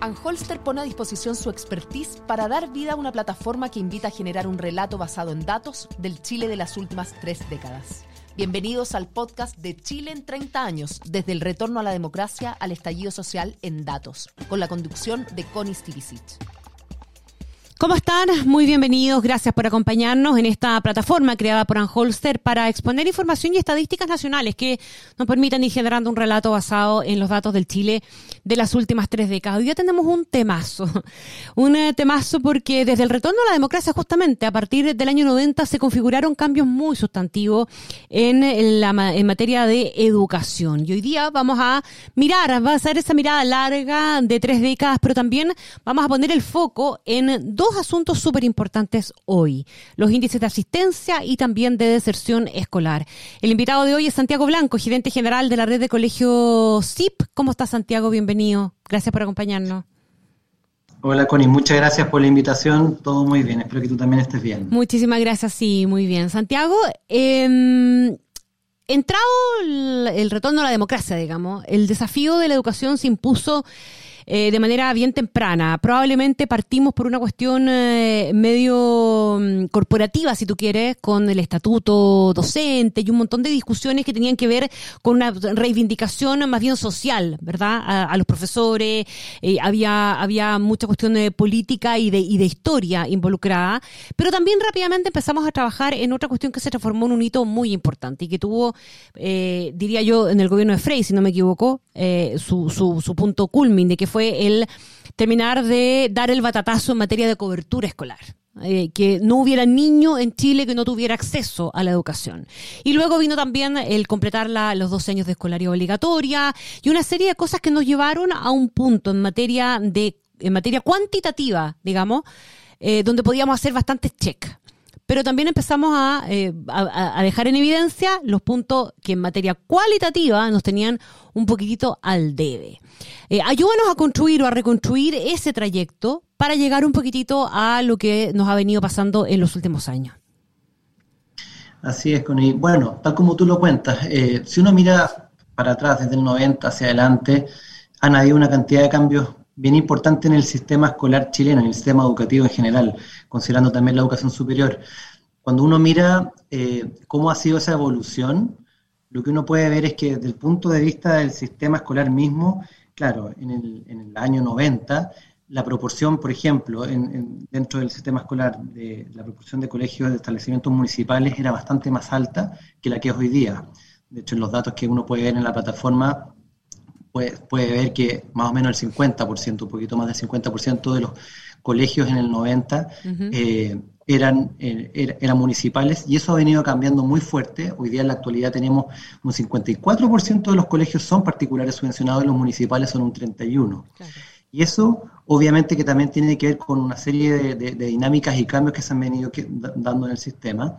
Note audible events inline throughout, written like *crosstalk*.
Anholster pone a disposición su expertise para dar vida a una plataforma que invita a generar un relato basado en datos del Chile de las últimas tres décadas. Bienvenidos al podcast de Chile en 30 años, desde el retorno a la democracia al estallido social en datos, con la conducción de Connie Stivicic. ¿Cómo están? Muy bienvenidos. Gracias por acompañarnos en esta plataforma creada por Anholster para exponer información y estadísticas nacionales que nos permitan ir generando un relato basado en los datos del Chile de las últimas tres décadas. Hoy ya tenemos un temazo. *laughs* Un eh, temazo porque desde el retorno a la democracia, justamente a partir del año 90, se configuraron cambios muy sustantivos en, la, en materia de educación. Y hoy día vamos a mirar, va a ser esa mirada larga de tres décadas, pero también vamos a poner el foco en dos dos asuntos súper importantes hoy, los índices de asistencia y también de deserción escolar. El invitado de hoy es Santiago Blanco, gerente general de la red de colegio CIP. ¿Cómo está Santiago? Bienvenido. Gracias por acompañarnos. Hola Connie, muchas gracias por la invitación. Todo muy bien, espero que tú también estés bien. Muchísimas gracias, sí, muy bien. Santiago, eh, entrado el, el, retorno a la democracia, digamos, el desafío de la educación se impuso eh, de manera bien temprana. Probablemente partimos por una cuestión eh, medio mm, corporativa, si tú quieres, con el estatuto docente y un montón de discusiones que tenían que ver con una reivindicación más bien social, ¿verdad? A, los profesores, eh, había, había mucha cuestión de política y de, y de historia involucrada, pero también rápidamente empezamos a trabajar en otra cuestión que se transformó en un hito muy importante y que tuvo, diría yo, en el gobierno de Frey, si no me equivoco, su, su, su punto culmin de que fue fue el terminar de dar el batatazo en materia de cobertura escolar. Eh, que no hubiera niño en Chile que no tuviera acceso a la educación. Y luego vino también el completar los 12 años de escolaridad obligatoria y una serie de cosas que nos llevaron a un punto en materia de en materia cuantitativa, digamos, eh, donde podíamos hacer bastantes check pero también empezamos eh, a, a, dejar en evidencia los puntos que en materia cualitativa nos tenían un poquitito al debe. Eh, ayúdanos a construir o a reconstruir ese trayecto para llegar un poquitito a lo que nos ha venido pasando en los últimos años. Así es, Connie. Bueno, tal como tú lo cuentas, eh, si uno mira para atrás desde el 90 hacia adelante, han habido una cantidad de cambios bien importante en el sistema escolar chileno, en el sistema educativo en general, considerando también la educación superior. Cuando uno mira eh, cómo ha sido esa evolución, lo que uno puede ver es que desde el punto de vista del sistema escolar mismo, claro, en el, año 90, la proporción, por ejemplo, en, dentro del sistema escolar, de la proporción de colegios de establecimientos municipales era bastante más alta que la que es hoy día. De hecho, en los datos que uno puede ver en la plataforma, puede, ver que más o menos el 50%, un poquito más del 50% de los colegios en el 90 eh, eran, eh, eran municipales y eso ha venido cambiando muy fuerte. Hoy día en la actualidad tenemos un 54% de los colegios son particulares subvencionados y los municipales son un 31%. Y eso obviamente que también tiene que ver con una serie de, dinámicas y cambios que se han venido dando en el sistema.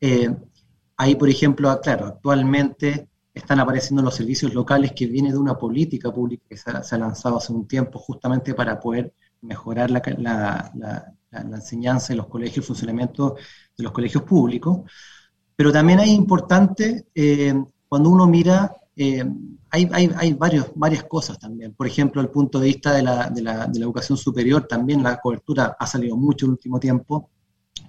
Eh, ahí, por ejemplo, claro, actualmente están apareciendo los servicios locales que viene de una política pública que se ha, lanzado hace un tiempo justamente para poder mejorar la, enseñanza de los colegios, el funcionamiento de los colegios públicos. Pero también es importante, eh, cuando uno mira, eh, hay, hay, varios, varias cosas también. Por ejemplo, el punto de vista de la, de la educación superior, también la cobertura ha salido mucho en el último tiempo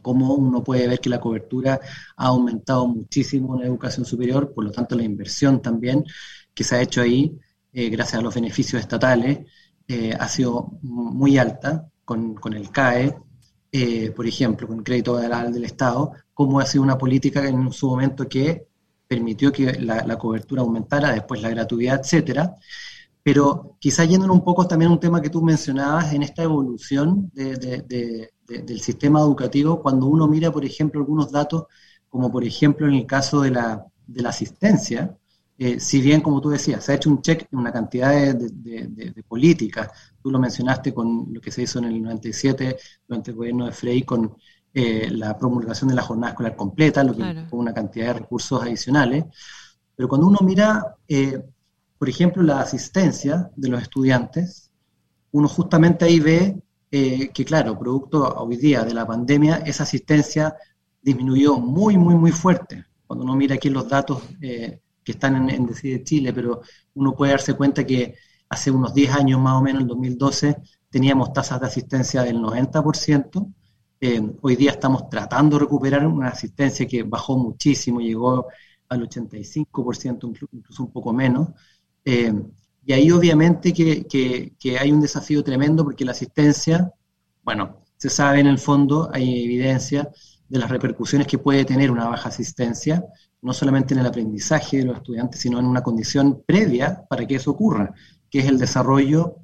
como uno puede ver que la cobertura ha aumentado muchísimo en educación superior, por lo tanto la inversión también que se ha hecho ahí, eh, gracias a los beneficios estatales, eh, ha sido muy alta con, el CAE, eh, por ejemplo, con el crédito del, del Estado, como ha sido una política en su momento que permitió que la, cobertura aumentara, después la gratuidad, etcétera. Pero quizá yendo un poco también un tema que tú mencionabas en esta evolución de del sistema educativo cuando uno mira, por ejemplo, algunos datos, como por ejemplo en el caso de la, de la asistencia, eh, si bien, como tú decías, se ha hecho un check en una cantidad de, políticas, tú lo mencionaste con lo que se hizo en el 97 durante el gobierno de Frey con eh, la promulgación de la jornada escolar completa, lo que con una cantidad de recursos adicionales, pero cuando uno mira, eh, por ejemplo, la asistencia de los estudiantes, uno justamente ahí ve eh, que claro, producto hoy día de la pandemia, esa asistencia disminuyó muy, muy, muy fuerte. Cuando uno mira aquí los datos eh, que están en, en Decide Chile, pero uno puede darse cuenta que hace unos 10 años más o menos, en 2012, teníamos tasas de asistencia del 90%. Eh, hoy día estamos tratando de recuperar una asistencia que bajó muchísimo, llegó al 85%, incluso un poco menos. Y ahí obviamente que, que, hay un desafío tremendo porque la asistencia, bueno, se sabe en el fondo, hay evidencia de las repercusiones que puede tener una baja asistencia, no solamente en el aprendizaje de los estudiantes, sino en una condición previa para que eso ocurra, que es el desarrollo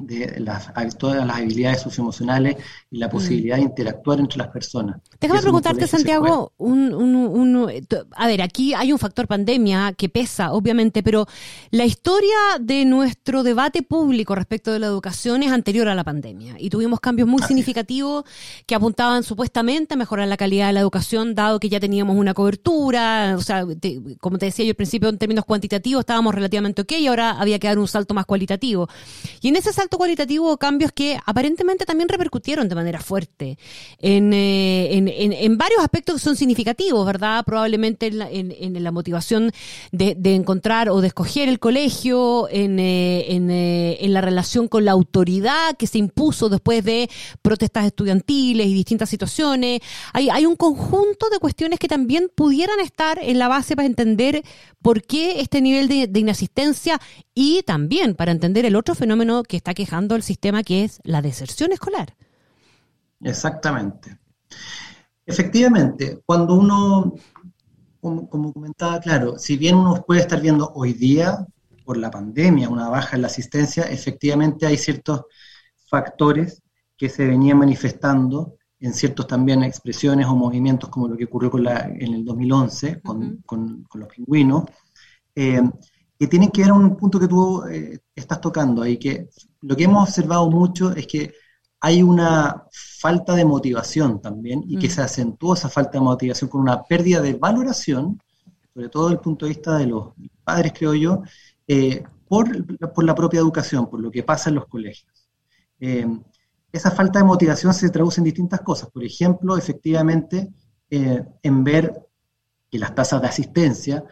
de las, todas las habilidades socioemocionales y la mm. posibilidad de interactuar entre las personas. Déjame preguntarte, Santiago, un, a ver, aquí hay un factor pandemia que pesa, obviamente, pero la historia de nuestro debate público respecto de la educación es anterior a la pandemia y tuvimos cambios muy significativos que apuntaban supuestamente a mejorar la calidad de la educación, dado que ya teníamos una cobertura, o sea, como te decía yo al principio, en términos cuantitativos estábamos relativamente ok y ahora había que dar un salto más cualitativo. Y en ese salto cualitativo cambios que aparentemente también repercutieron de manera fuerte en, eh, en, varios aspectos que son significativos, ¿verdad? Probablemente en la, motivación de, encontrar o de escoger el colegio, eh, eh, en, la relación con la autoridad que se impuso después de protestas estudiantiles y distintas situaciones. Hay, hay un conjunto de cuestiones que también pudieran estar en la base para entender por qué este nivel de inasistencia y también para entender el otro fenómeno que está quejando el sistema, que es la deserción escolar. Exactamente. Efectivamente, cuando uno, como, comentaba, claro, si bien uno puede estar viendo hoy día, por la pandemia, una baja en la asistencia, efectivamente hay ciertos factores que se venían manifestando en ciertos también expresiones o movimientos como lo que ocurrió con la, en el 2011 con, con, los pingüinos, eh, que tienen que ver a un punto que tú eh, estás tocando ahí, que lo que hemos observado mucho es que hay una falta de motivación también y que mm. se acentuó esa falta de motivación con una pérdida de valoración, sobre todo desde el punto de vista de los padres, creo yo, eh, por, por, la propia educación, por lo que pasa en los colegios. Eh, esa falta de motivación se traduce en distintas cosas. Por ejemplo, efectivamente, en ver que las tasas de asistencia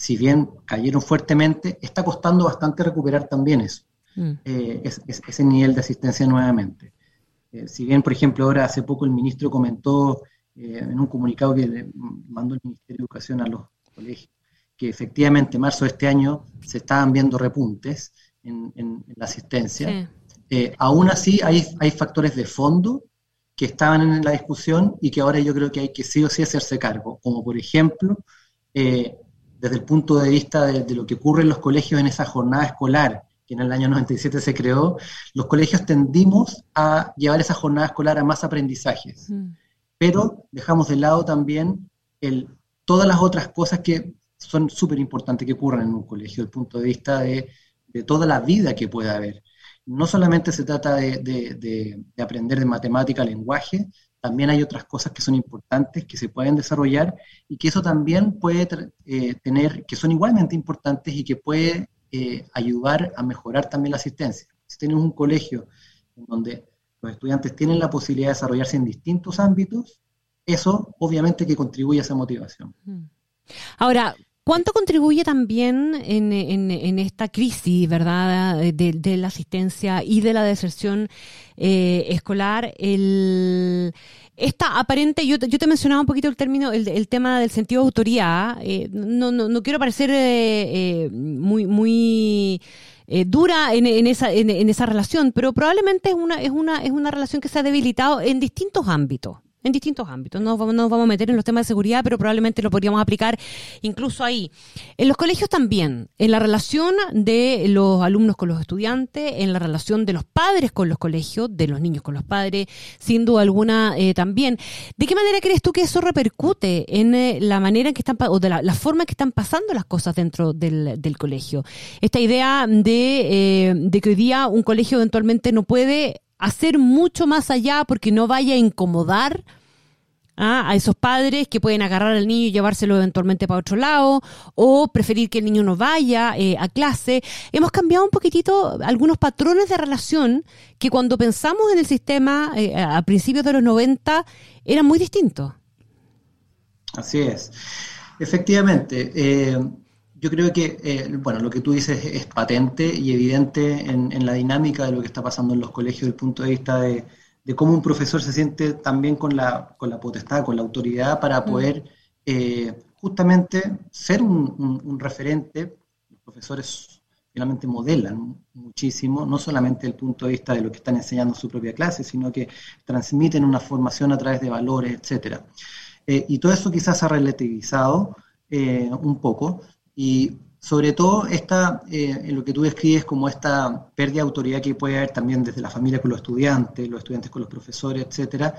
si bien cayeron fuertemente, está costando bastante recuperar también eso, mm. eh, ese nivel de asistencia nuevamente. Eh, si bien, por ejemplo, ahora hace poco el ministro comentó eh, en un comunicado que le mandó el Ministerio de Educación a los colegios, que efectivamente en marzo de este año se estaban viendo repuntes en, la asistencia. aún así hay, hay factores de fondo que estaban en la discusión y que ahora yo creo que hay que sí o sí hacerse cargo, como por ejemplo desde el punto de vista de, lo que ocurre en los colegios en esa jornada escolar, que en el año 97 se creó, los colegios tendimos a llevar esa jornada escolar a más aprendizajes, mm. pero dejamos de lado también el, todas las otras cosas que son súper importantes que ocurren en un colegio, desde el punto de vista de, toda la vida que puede haber. No solamente se trata de, de aprender de matemática, lenguaje, también hay otras cosas que son importantes, que se pueden desarrollar y que eso también puede eh, tener, que son igualmente importantes y que puede eh, ayudar a mejorar también la asistencia. Si tenemos un colegio en donde los estudiantes tienen la posibilidad de desarrollarse en distintos ámbitos, eso obviamente que contribuye a esa motivación. Ahora, ¿Cuánto contribuye también en, esta crisis, verdad, de, la asistencia y de la deserción eh, escolar? El, esta aparente, yo, yo te mencionaba un poquito el término, el, tema del sentido de autoría. Eh, no, no, no, quiero parecer eh, muy, muy dura en, esa, en, esa relación, pero probablemente es una, es una, es una relación que se ha debilitado en distintos ámbitos en distintos ámbitos. No, no nos vamos a meter en los temas de seguridad, pero probablemente lo podríamos aplicar incluso ahí. En los colegios también, en la relación de los alumnos con los estudiantes, en la relación de los padres con los colegios, de los niños con los padres, sin duda alguna eh, también. ¿De qué manera crees tú que eso repercute en eh, la manera en que están, o de la, forma en que están pasando las cosas dentro del, del colegio? Esta idea de, eh, de que hoy día un colegio eventualmente no puede hacer mucho más allá porque no vaya a incomodar ¿ah? a esos padres que pueden agarrar al niño y llevárselo eventualmente para otro lado, o preferir que el niño no vaya eh, a clase. Hemos cambiado un poquitito algunos patrones de relación que cuando pensamos en el sistema eh, a principios de los 90 eran muy distintos. Así es. Efectivamente. Eh, yo creo que, eh, bueno, lo que tú dices es patente y evidente en, la dinámica de lo que está pasando en los colegios desde el punto de vista de, cómo un profesor se siente también con la, con la potestad, con la autoridad para mm. poder eh, justamente ser un, referente. Los profesores finalmente modelan muchísimo, no solamente desde el punto de vista de lo que están enseñando en su propia clase, sino que transmiten una formación a través de valores, etcétera. Eh, y todo eso quizás ha relativizado un poco, y sobre todo eh, en lo que tú describes como esta pérdida de autoridad que puede haber también desde la familia con los estudiantes, los estudiantes con los profesores, etcétera,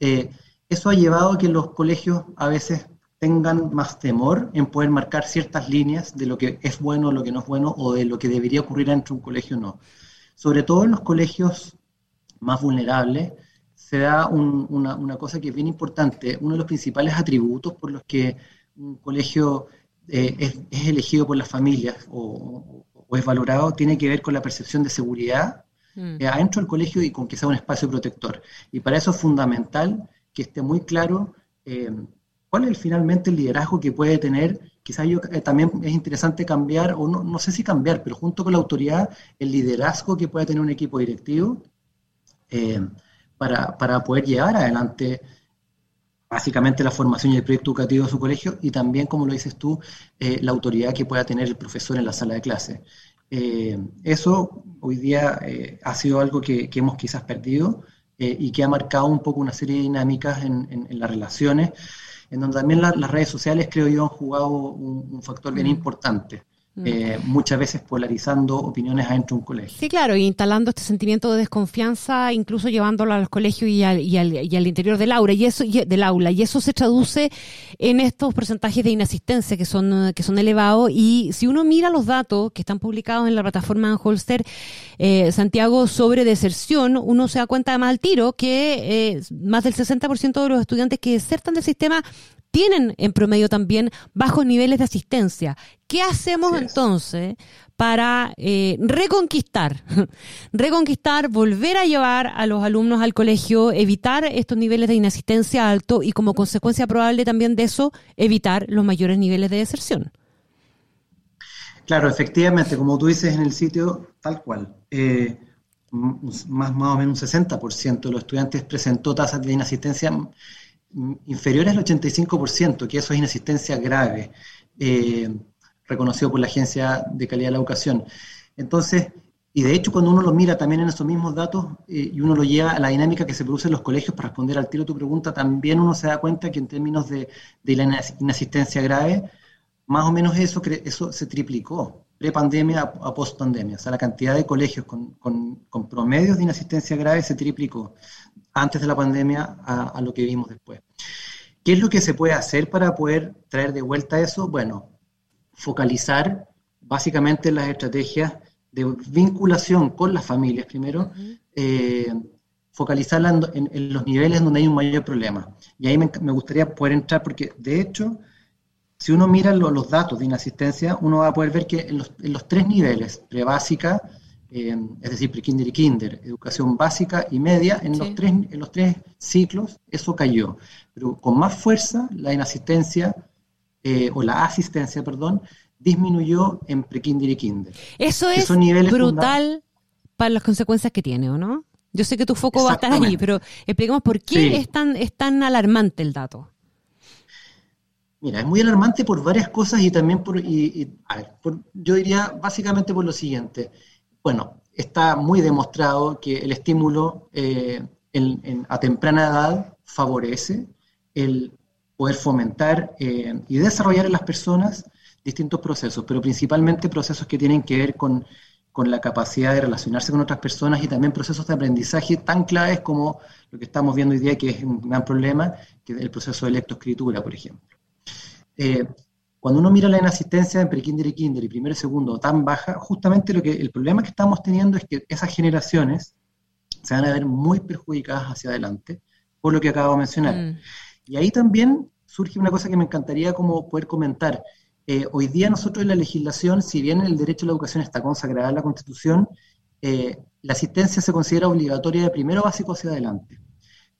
eh, eso ha llevado a que los colegios a veces tengan más temor en poder marcar ciertas líneas de lo que es bueno, lo que no es bueno, o de lo que debería ocurrir entre un colegio o no. Sobre todo en los colegios más vulnerables, se da una, una cosa que es bien importante. Uno de los principales atributos por los que un colegio eh, es, elegido por las familias o, es valorado tiene que ver con la percepción de seguridad mm. eh, adentro del colegio y con que sea un espacio protector. Y para eso es fundamental que esté muy claro eh, cuál es finalmente el liderazgo que puede tener. Quizás yo, también es interesante cambiar, o no, no sé si cambiar, pero junto con la autoridad, el liderazgo que puede tener un equipo directivo para, para poder llevar adelante básicamente la formación y el proyecto educativo de su colegio y también, como lo dices tú, eh, la autoridad que pueda tener el profesor en la sala de clase. Eh, eso hoy día eh, ha sido algo que, hemos quizás perdido y que ha marcado un poco una serie de dinámicas en, las relaciones, en donde también las redes sociales, creo yo, han jugado un, factor bien importante. Mm. Eh, muchas veces polarizando opiniones adentro de un colegio. Sí, claro, y instalando este sentimiento de desconfianza, incluso llevándolo a los colegios y al, y al, interior del aula, y eso, del aula, y eso se traduce en estos porcentajes de inassistencia que son, que son elevados, y si uno mira los datos que están publicados en la plataforma Holster, eh, Santiago, sobre deserción, uno se da cuenta más al tiro que eh, más del 60% de los estudiantes que desertan del sistema tienen en promedio también bajos niveles de asistencia. ¿Qué hacemos entonces para eh, reconquistar, *laughs* reconquistar, volver a llevar a los alumnos al colegio, evitar estos niveles de inasistencia alto y como consecuencia probable también de eso, evitar los mayores niveles de deserción? Claro, efectivamente, como tú dices en el sitio, tal cual. Eh, más, más o menos un 60% de los estudiantes presentó tasas de inasistencia inferiores al 85%, que eso es inasistencia grave, eh, reconocido por la Agencia de Calidad de la Educación. Entonces, y de hecho cuando uno lo mira también en esos mismos datos eh, y uno lo lleva a la dinámica que se produce en los colegios para responder al tiro tu pregunta, también uno se da cuenta que en términos de, la inasistencia grave, más o menos eso, eso se triplicó pre-pandemia a, post-pandemia. O sea, la cantidad de colegios con, con promedios de inasistencia grave se triplicó antes de la pandemia a, lo que vimos después. ¿Qué es lo que se puede hacer para poder traer de vuelta eso? Bueno, focalizar básicamente las estrategias de vinculación con las familias primero, eh, focalizarla en, los niveles donde hay un mayor problema. Y ahí me, gustaría poder entrar porque, de hecho, si uno mira los datos de inasistencia, uno va a poder ver que en los, en los tres niveles, prebásica, eh, es decir, pre-kinder y kinder, educación básica y media, en, los tres, en los tres ciclos eso cayó. Pero con más fuerza la inasistencia, eh, o la asistencia, perdón, disminuyó en pre-kinder y kinder. Eso es brutal para las consecuencias que tiene, ¿o no? Yo sé que tu foco va a estar ahí, pero expliquemos por qué es, tan, es tan alarmante el dato. Mira, es muy alarmante por varias cosas y también por, a ver, yo diría básicamente por lo siguiente bueno, está muy demostrado que el estímulo eh, a temprana edad favorece el poder fomentar eh, y desarrollar en las personas distintos procesos, pero principalmente procesos que tienen que ver con, la capacidad de relacionarse con otras personas y también procesos de aprendizaje tan claves como lo que estamos viendo hoy día, que es un gran problema, que es el proceso de lectoescritura, por ejemplo. Eh, cuando uno mira la inasistencia en prekinder y kinder y primero y segundo tan baja, justamente lo que el problema que estamos teniendo es que esas generaciones se van a ver muy perjudicadas hacia adelante por lo que acabo de mencionar. Mm. Y ahí también surge una cosa que me encantaría como poder comentar. Eh, hoy día nosotros en la legislación, si bien el derecho a la educación está consagrado en la Constitución, eh, la asistencia se considera obligatoria de primero básico hacia adelante.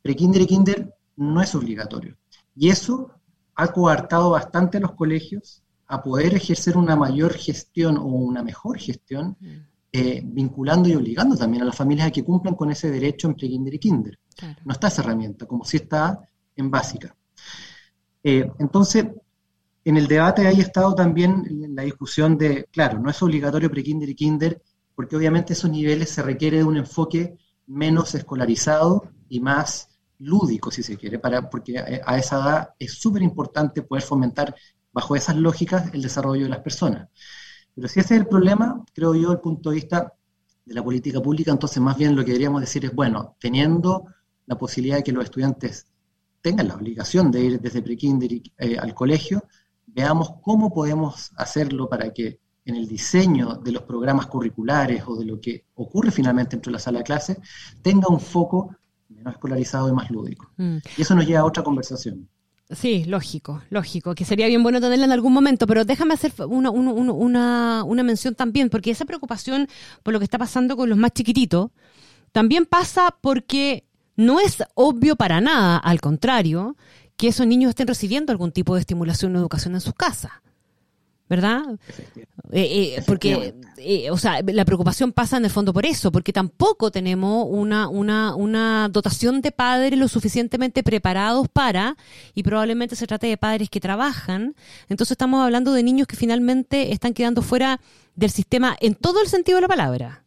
Prekinder y kinder no es obligatorio. Y eso ha coartado bastante a los colegios a poder ejercer una mayor gestión o una mejor gestión, mm. eh, vinculando y obligando también a las familias a que cumplan con ese derecho en pre-kinder y kinder. No está esa herramienta, como si está en básica. Eh, entonces, en el debate ahí ha estado también la discusión de, claro, no es obligatorio pre-kinder y kinder, porque obviamente esos niveles se requiere de un enfoque menos escolarizado y más lúdico, si se quiere, para, porque a esa edad es súper importante poder fomentar bajo esas lógicas el desarrollo de las personas. Pero si ese es el problema, creo yo, desde el punto de vista de la política pública, entonces más bien lo que deberíamos decir es, bueno, teniendo la posibilidad de que los estudiantes tengan la obligación de ir desde prekinder eh, al colegio, veamos cómo podemos hacerlo para que en el diseño de los programas curriculares o de lo que ocurre finalmente dentro de la sala de clase, tenga un foco menos escolarizado y más lúdico. Mm. Y eso nos lleva a otra conversación. Sí, lógico, lógico, que sería bien bueno tenerla en algún momento, pero déjame hacer una, una, una, mención también, porque esa preocupación por lo que está pasando con los más chiquititos, también pasa porque no es obvio para nada, al contrario, que esos niños estén recibiendo algún tipo de estimulación o educación en sus casas. ¿Verdad? Eh, eh, porque, eh, o sea, la preocupación pasa en el fondo por eso, porque tampoco tenemos una, una, una dotación de padres lo suficientemente preparados para, y probablemente se trate de padres que trabajan, entonces estamos hablando de niños que finalmente están quedando fuera del sistema en todo el sentido de la palabra.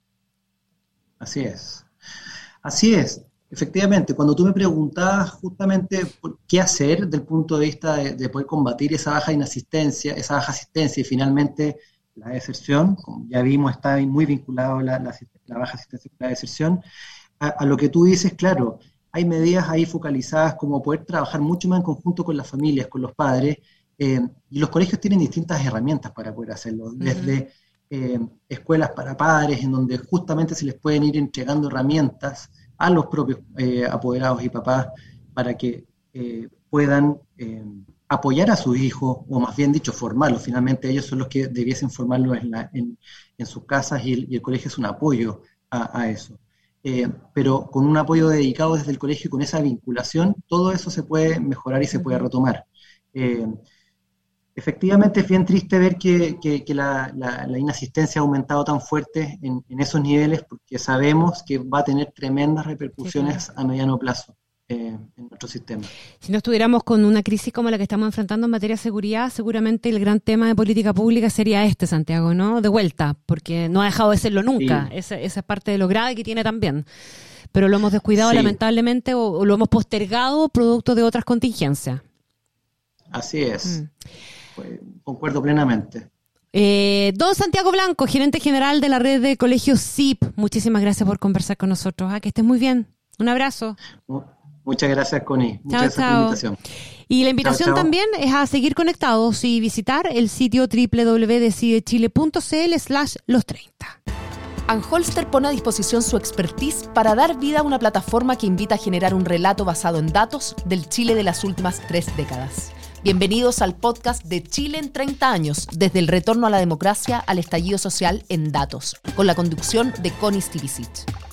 Así es. Así es. Efectivamente, cuando tú me preguntabas justamente qué hacer desde el punto de vista de, poder combatir esa baja inasistencia, esa baja asistencia y finalmente la deserción, como ya vimos, está muy vinculado la, la, baja asistencia y la deserción, a, lo que tú dices, claro, hay medidas ahí focalizadas como poder trabajar mucho más en conjunto con las familias, con los padres, eh, y los colegios tienen distintas herramientas para poder hacerlo, desde eh, escuelas para padres, en donde justamente se les pueden ir entregando herramientas, a los propios eh, apoderados y papás para que eh, puedan eh, apoyar a sus hijos, o más bien dicho, formarlos. Finalmente ellos son los que debiesen formarlos en, en, sus casas y el, colegio es un apoyo a, eso. pero con un apoyo dedicado desde el colegio y con esa vinculación, todo eso se puede mejorar y se puede retomar. Efectivamente es bien triste ver que, la, inasistencia ha aumentado tan fuerte en, esos niveles porque sabemos que va a tener tremendas repercusiones a mediano plazo eh, en nuestro sistema. Si no estuviéramos con una crisis como la que estamos enfrentando en materia de seguridad, seguramente el gran tema de política pública sería este, Santiago, ¿no? De vuelta, porque no ha dejado de serlo nunca. Esa, esa, es parte de lo grave que tiene también. Pero lo hemos descuidado lamentablemente o, lo hemos postergado producto de otras contingencias. Así es. Mm. Pues, concuerdo plenamente. Eh, don Santiago Blanco, gerente general de la red de colegios SIP, muchísimas gracias por conversar con nosotros. Ah, que estés muy bien. Un abrazo. Muchas gracias, Connie. Muchas gracias por la invitación. Y la invitación también es a seguir conectados y visitar el sitio www.decidechile.cl slash los 30. Anholster pone a disposición su expertise para dar vida a una plataforma que invita a generar un relato basado en datos del Chile de las últimas tres décadas. Bienvenidos al podcast de Chile en 30 años, desde el retorno a la democracia al estallido social en datos, con la conducción de Connie Stivicic.